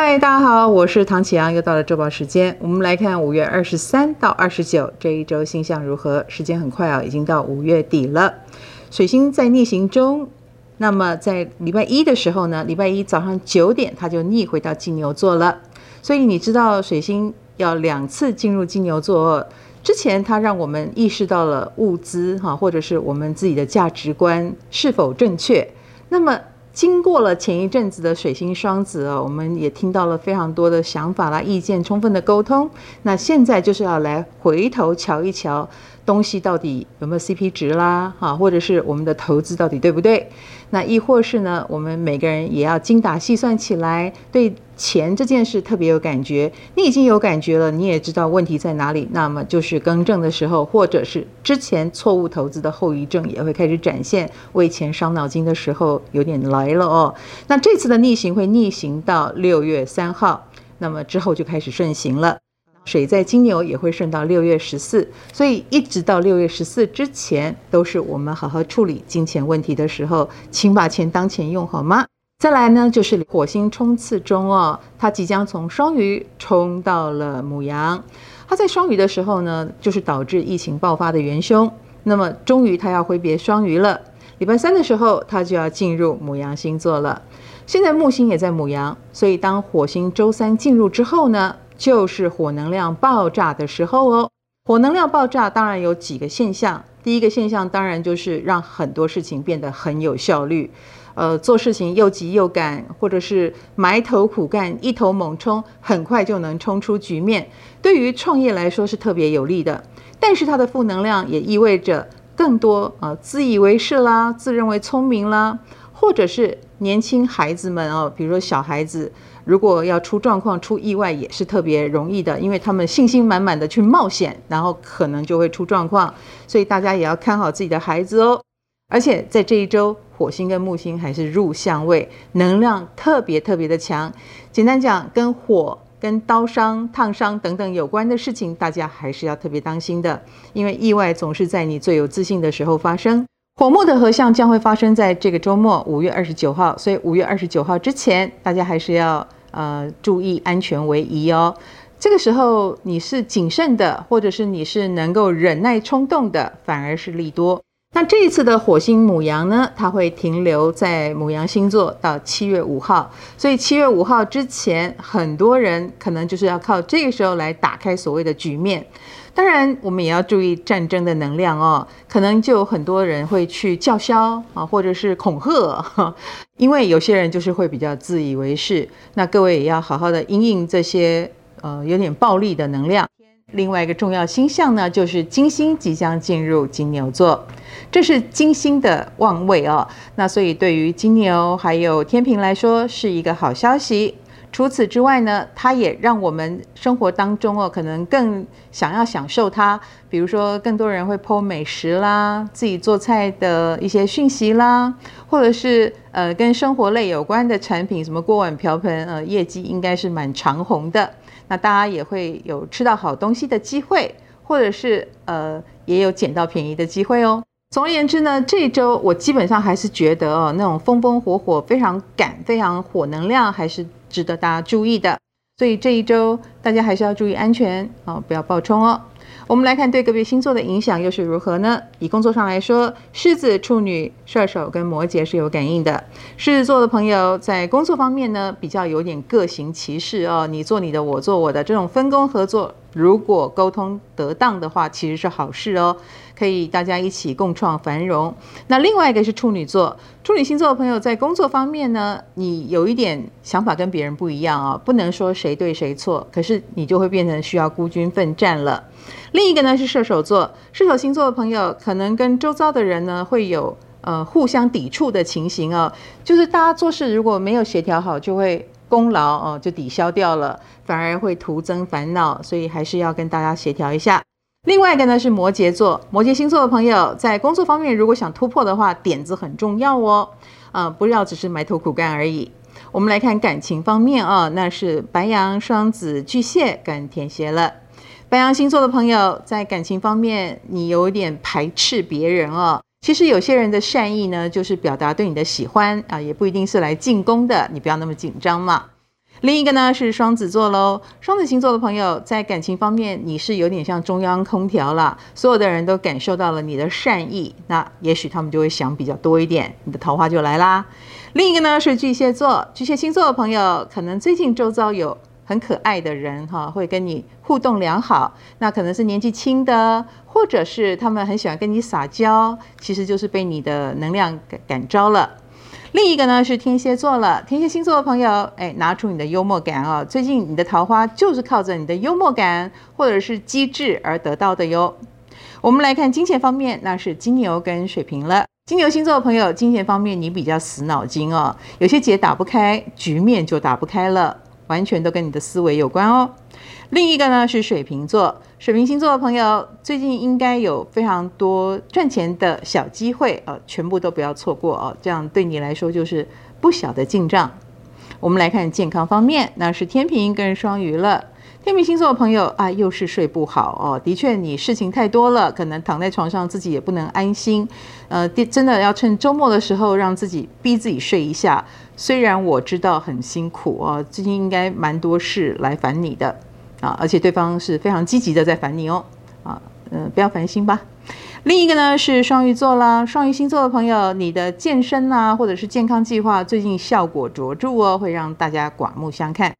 嗨，大家好，我是唐启阳，又到了周报时间。我们来看五月二十三到二十九这一周星象如何？时间很快啊，已经到五月底了。水星在逆行中，那么在礼拜一的时候呢，礼拜一早上九点，它就逆回到金牛座了。所以你知道水星要两次进入金牛座之前，它让我们意识到了物资哈，或者是我们自己的价值观是否正确。那么经过了前一阵子的水星双子哦，我们也听到了非常多的想法啦、意见，充分的沟通。那现在就是要来回头瞧一瞧。东西到底有没有 CP 值啦？哈，或者是我们的投资到底对不对？那亦或是呢，我们每个人也要精打细算起来，对钱这件事特别有感觉。你已经有感觉了，你也知道问题在哪里，那么就是更正的时候，或者是之前错误投资的后遗症也会开始展现，为钱伤脑筋的时候有点来了哦。那这次的逆行会逆行到六月三号，那么之后就开始顺行了。水在金牛也会顺到六月十四，所以一直到六月十四之前，都是我们好好处理金钱问题的时候，请把钱当钱用好吗？再来呢，就是火星冲刺中哦，它即将从双鱼冲到了母羊，它在双鱼的时候呢，就是导致疫情爆发的元凶。那么终于它要挥别双鱼了，礼拜三的时候，它就要进入母羊星座了。现在木星也在母羊，所以当火星周三进入之后呢，就是火能量爆炸的时候哦。火能量爆炸当然有几个现象，第一个现象当然就是让很多事情变得很有效率，呃，做事情又急又赶，或者是埋头苦干，一头猛冲，很快就能冲出局面。对于创业来说是特别有利的，但是它的负能量也意味着更多啊、自以为是啦，自认为聪明啦，或者是年轻孩子们哦，比如说小孩子。如果要出状况、出意外，也是特别容易的，因为他们信心满满的去冒险，然后可能就会出状况。所以大家也要看好自己的孩子哦。而且在这一周，火星跟木星还是入相位，能量特别特别的强。简单讲，跟火、跟刀伤、烫伤等等有关的事情，大家还是要特别当心的，因为意外总是在你最有自信的时候发生。火木的合相将会发生在这个周末，五月二十九号。所以五月二十九号之前，大家还是要。呃，注意安全为宜哦。这个时候你是谨慎的，或者是你是能够忍耐冲动的，反而是利多。那这一次的火星母羊呢，它会停留在母羊星座到七月五号，所以七月五号之前，很多人可能就是要靠这个时候来打开所谓的局面。当然，我们也要注意战争的能量哦，可能就有很多人会去叫嚣啊，或者是恐吓，因为有些人就是会比较自以为是。那各位也要好好的因应这些呃有点暴力的能量。另外一个重要星象呢，就是金星即将进入金牛座，这是金星的旺位哦。那所以对于金牛还有天秤来说，是一个好消息。除此之外呢，它也让我们生活当中哦，可能更想要享受它。比如说，更多人会 po 美食啦，自己做菜的一些讯息啦，或者是呃跟生活类有关的产品，什么锅碗瓢盆，呃，业绩应该是蛮长红的。那大家也会有吃到好东西的机会，或者是呃也有捡到便宜的机会哦。总而言之呢，这一周我基本上还是觉得哦，那种风风火火、非常赶、非常火能量，还是值得大家注意的。所以这一周大家还是要注意安全哦，不要暴冲哦。我们来看对个别星座的影响又是如何呢？以工作上来说，狮子、处女、射手跟摩羯是有感应的。狮子座的朋友在工作方面呢，比较有点各行其事哦，你做你的，我做我的，这种分工合作，如果沟通得当的话，其实是好事哦，可以大家一起共创繁荣。那另外一个是处女座，处女星座的朋友在工作方面呢，你有一点想法跟别人不一样啊、哦，不能说谁对谁错，可是你就会变成需要孤军奋战了。另一个呢是射手座，射手星座的朋友可能跟周遭的人呢会有呃互相抵触的情形哦，就是大家做事如果没有协调好，就会功劳哦就抵消掉了，反而会徒增烦恼，所以还是要跟大家协调一下。另外一个呢是摩羯座，摩羯星座的朋友在工作方面如果想突破的话，点子很重要哦，啊、不要只是埋头苦干而已。我们来看感情方面啊、哦，那是白羊、双子、巨蟹跟天蝎了。白羊星座的朋友在感情方面，你有点排斥别人哦。其实有些人的善意呢，就是表达对你的喜欢啊，也不一定是来进攻的，你不要那么紧张嘛。另一个呢是双子座喽，双子星座的朋友在感情方面，你是有点像中央空调啦，所有的人都感受到了你的善意，那也许他们就会想比较多一点，你的桃花就来啦。另一个呢是巨蟹座，巨蟹星座的朋友，可能最近周遭有很可爱的人哈，会跟你互动良好，那可能是年纪轻的，或者是他们很喜欢跟你撒娇，其实就是被你的能量感感召了。另一个呢是天蝎座了，天蝎星座的朋友，哎，拿出你的幽默感哦。最近你的桃花就是靠着你的幽默感或者是机智而得到的哟。我们来看金钱方面，那是金牛跟水瓶了。金牛星座的朋友，金钱方面你比较死脑筋哦，有些结打不开，局面就打不开了，完全都跟你的思维有关哦。另一个呢是水瓶座，水瓶星座的朋友最近应该有非常多赚钱的小机会啊，全部都不要错过哦，这样对你来说就是不小的进账。我们来看健康方面，那是天平跟双鱼了。天秤星座的朋友啊，又是睡不好哦，的确你事情太多了，可能躺在床上自己也不能安心。呃，真的要趁周末的时候让自己逼自己睡一下。虽然我知道很辛苦哦，最近应该蛮多事来烦你的。啊，而且对方是非常积极的在烦你哦，啊，嗯、不要烦心吧。另一个呢是双鱼座啦，双鱼星座的朋友，你的健身啊，或者是健康计划最近效果卓著哦，会让大家刮目相看。